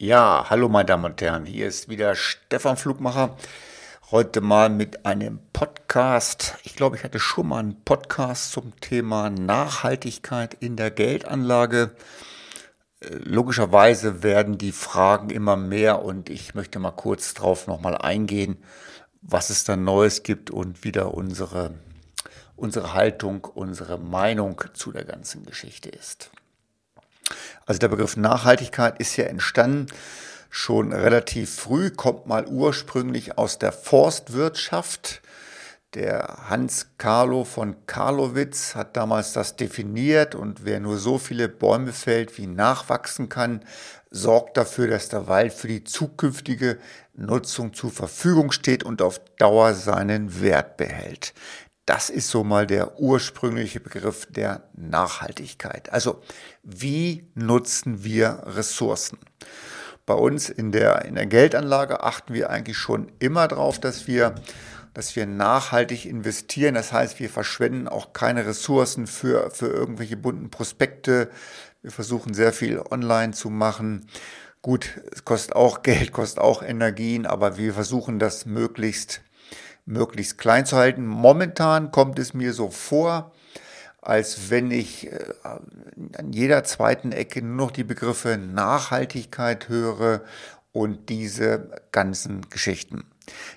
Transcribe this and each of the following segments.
Ja, hallo meine Damen und Herren, hier ist wieder Stefan Flugmacher. Heute mal mit einem Podcast. Ich glaube, ich hatte schon mal einen Podcast zum Thema Nachhaltigkeit in der Geldanlage. Äh, logischerweise werden die Fragen immer mehr und ich möchte mal kurz drauf nochmal eingehen, was es da Neues gibt und wieder unsere, unsere Haltung, unsere Meinung zu der ganzen Geschichte ist. Also der Begriff Nachhaltigkeit ist ja entstanden schon relativ früh, kommt mal ursprünglich aus der Forstwirtschaft. Der Hans Carlo von Karlowitz hat damals das definiert und wer nur so viele Bäume fällt, wie nachwachsen kann, sorgt dafür, dass der Wald für die zukünftige Nutzung zur Verfügung steht und auf Dauer seinen Wert behält. Das ist so mal der ursprüngliche Begriff der Nachhaltigkeit. Also wie nutzen wir Ressourcen? Bei uns in der, in der Geldanlage achten wir eigentlich schon immer darauf, dass wir, dass wir nachhaltig investieren. Das heißt, wir verschwenden auch keine Ressourcen für, für irgendwelche bunten Prospekte. Wir versuchen sehr viel online zu machen. Gut, es kostet auch Geld, kostet auch Energien, aber wir versuchen das möglichst möglichst klein zu halten. Momentan kommt es mir so vor, als wenn ich äh, an jeder zweiten Ecke nur noch die Begriffe Nachhaltigkeit höre und diese ganzen Geschichten.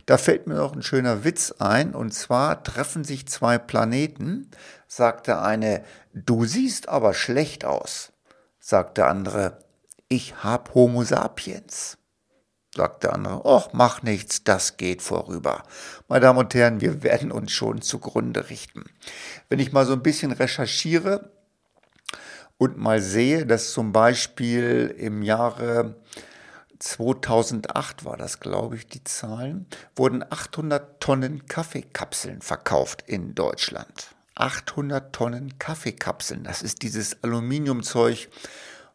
Da fällt mir noch ein schöner Witz ein, und zwar treffen sich zwei Planeten, sagt der eine, du siehst aber schlecht aus, sagt der andere, ich hab Homo sapiens sagt der andere, ach, mach nichts, das geht vorüber. Meine Damen und Herren, wir werden uns schon zugrunde richten. Wenn ich mal so ein bisschen recherchiere und mal sehe, dass zum Beispiel im Jahre 2008 war das, glaube ich, die Zahlen, wurden 800 Tonnen Kaffeekapseln verkauft in Deutschland. 800 Tonnen Kaffeekapseln, das ist dieses Aluminiumzeug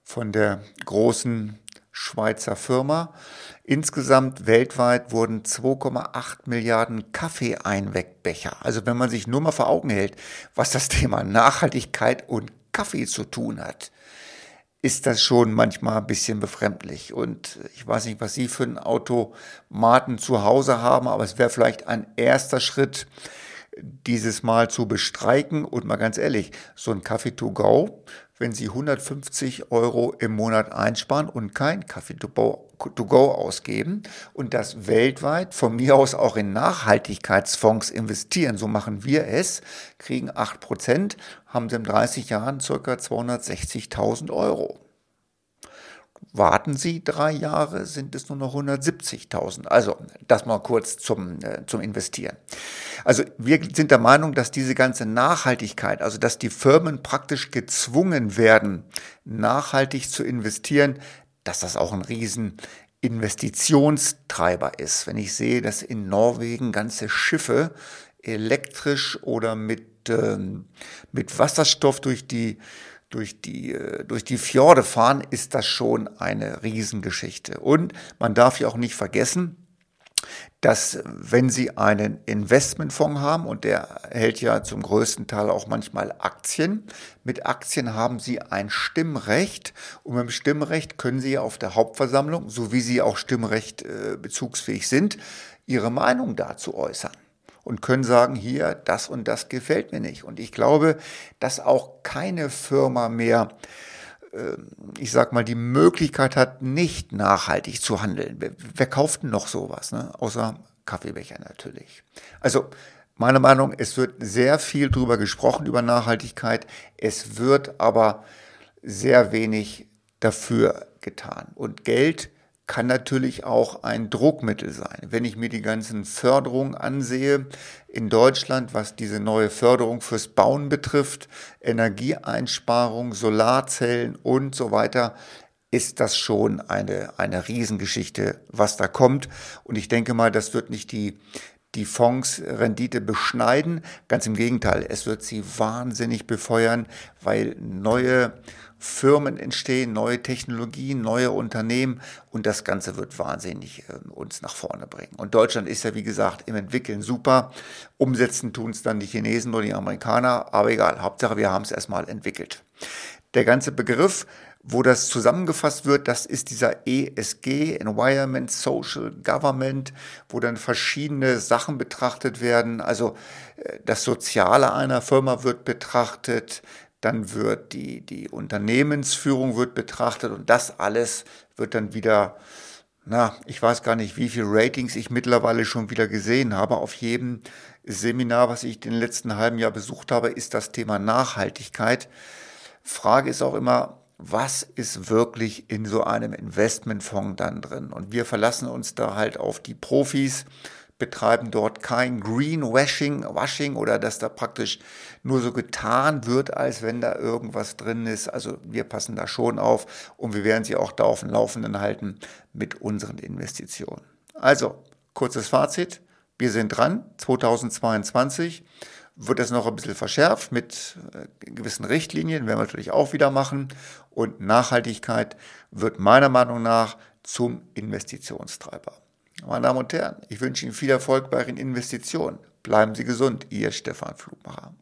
von der großen Schweizer Firma. Insgesamt weltweit wurden 2,8 Milliarden Kaffeeeinwegbecher. Also wenn man sich nur mal vor Augen hält, was das Thema Nachhaltigkeit und Kaffee zu tun hat, ist das schon manchmal ein bisschen befremdlich. Und ich weiß nicht, was Sie für einen Automaten zu Hause haben, aber es wäre vielleicht ein erster Schritt, dieses Mal zu bestreiken. Und mal ganz ehrlich, so ein Kaffee to go wenn Sie 150 Euro im Monat einsparen und kein Kaffee to go ausgeben und das weltweit von mir aus auch in Nachhaltigkeitsfonds investieren, so machen wir es, kriegen 8 Prozent, haben Sie in 30 Jahren ca. 260.000 Euro. Warten Sie drei Jahre, sind es nur noch 170.000. Also das mal kurz zum, äh, zum Investieren. Also wir sind der Meinung, dass diese ganze Nachhaltigkeit, also dass die Firmen praktisch gezwungen werden, nachhaltig zu investieren, dass das auch ein riesen Investitionstreiber ist. Wenn ich sehe, dass in Norwegen ganze Schiffe elektrisch oder mit, ähm, mit Wasserstoff durch die durch die, äh, durch die Fjorde fahren, ist das schon eine Riesengeschichte. Und man darf ja auch nicht vergessen, dass wenn Sie einen Investmentfonds haben, und der hält ja zum größten Teil auch manchmal Aktien, mit Aktien haben Sie ein Stimmrecht und mit dem Stimmrecht können Sie ja auf der Hauptversammlung, so wie Sie auch Stimmrecht äh, bezugsfähig sind, Ihre Meinung dazu äußern und können sagen, hier, das und das gefällt mir nicht. Und ich glaube, dass auch keine Firma mehr, ich sag mal, die Möglichkeit hat, nicht nachhaltig zu handeln. Wer, wer kauft denn noch sowas, ne? außer Kaffeebecher natürlich. Also, meine Meinung, es wird sehr viel drüber gesprochen, über Nachhaltigkeit. Es wird aber sehr wenig dafür getan. Und Geld kann natürlich auch ein Druckmittel sein. Wenn ich mir die ganzen Förderungen ansehe in Deutschland, was diese neue Förderung fürs Bauen betrifft, Energieeinsparung, Solarzellen und so weiter, ist das schon eine, eine Riesengeschichte, was da kommt. Und ich denke mal, das wird nicht die, die Fondsrendite beschneiden. Ganz im Gegenteil, es wird sie wahnsinnig befeuern, weil neue Firmen entstehen, neue Technologien, neue Unternehmen und das Ganze wird wahnsinnig äh, uns nach vorne bringen. Und Deutschland ist ja, wie gesagt, im Entwickeln super. Umsetzen tun es dann die Chinesen oder die Amerikaner, aber egal, Hauptsache wir haben es erstmal entwickelt. Der ganze Begriff wo das zusammengefasst wird, das ist dieser ESG, Environment, Social Government, wo dann verschiedene Sachen betrachtet werden. Also äh, das Soziale einer Firma wird betrachtet, dann wird die, die Unternehmensführung wird betrachtet und das alles wird dann wieder, na, ich weiß gar nicht, wie viele Ratings ich mittlerweile schon wieder gesehen habe. Auf jedem Seminar, was ich den letzten halben Jahr besucht habe, ist das Thema Nachhaltigkeit. Frage ist auch immer, was ist wirklich in so einem Investmentfonds dann drin? Und wir verlassen uns da halt auf die Profis, betreiben dort kein Greenwashing Washing oder dass da praktisch nur so getan wird, als wenn da irgendwas drin ist. Also wir passen da schon auf und wir werden sie auch da auf dem Laufenden halten mit unseren Investitionen. Also, kurzes Fazit. Wir sind dran, 2022 wird das noch ein bisschen verschärft mit äh, gewissen Richtlinien, werden wir natürlich auch wieder machen. Und Nachhaltigkeit wird meiner Meinung nach zum Investitionstreiber. Meine Damen und Herren, ich wünsche Ihnen viel Erfolg bei Ihren Investitionen. Bleiben Sie gesund, Ihr Stefan Flugmacher.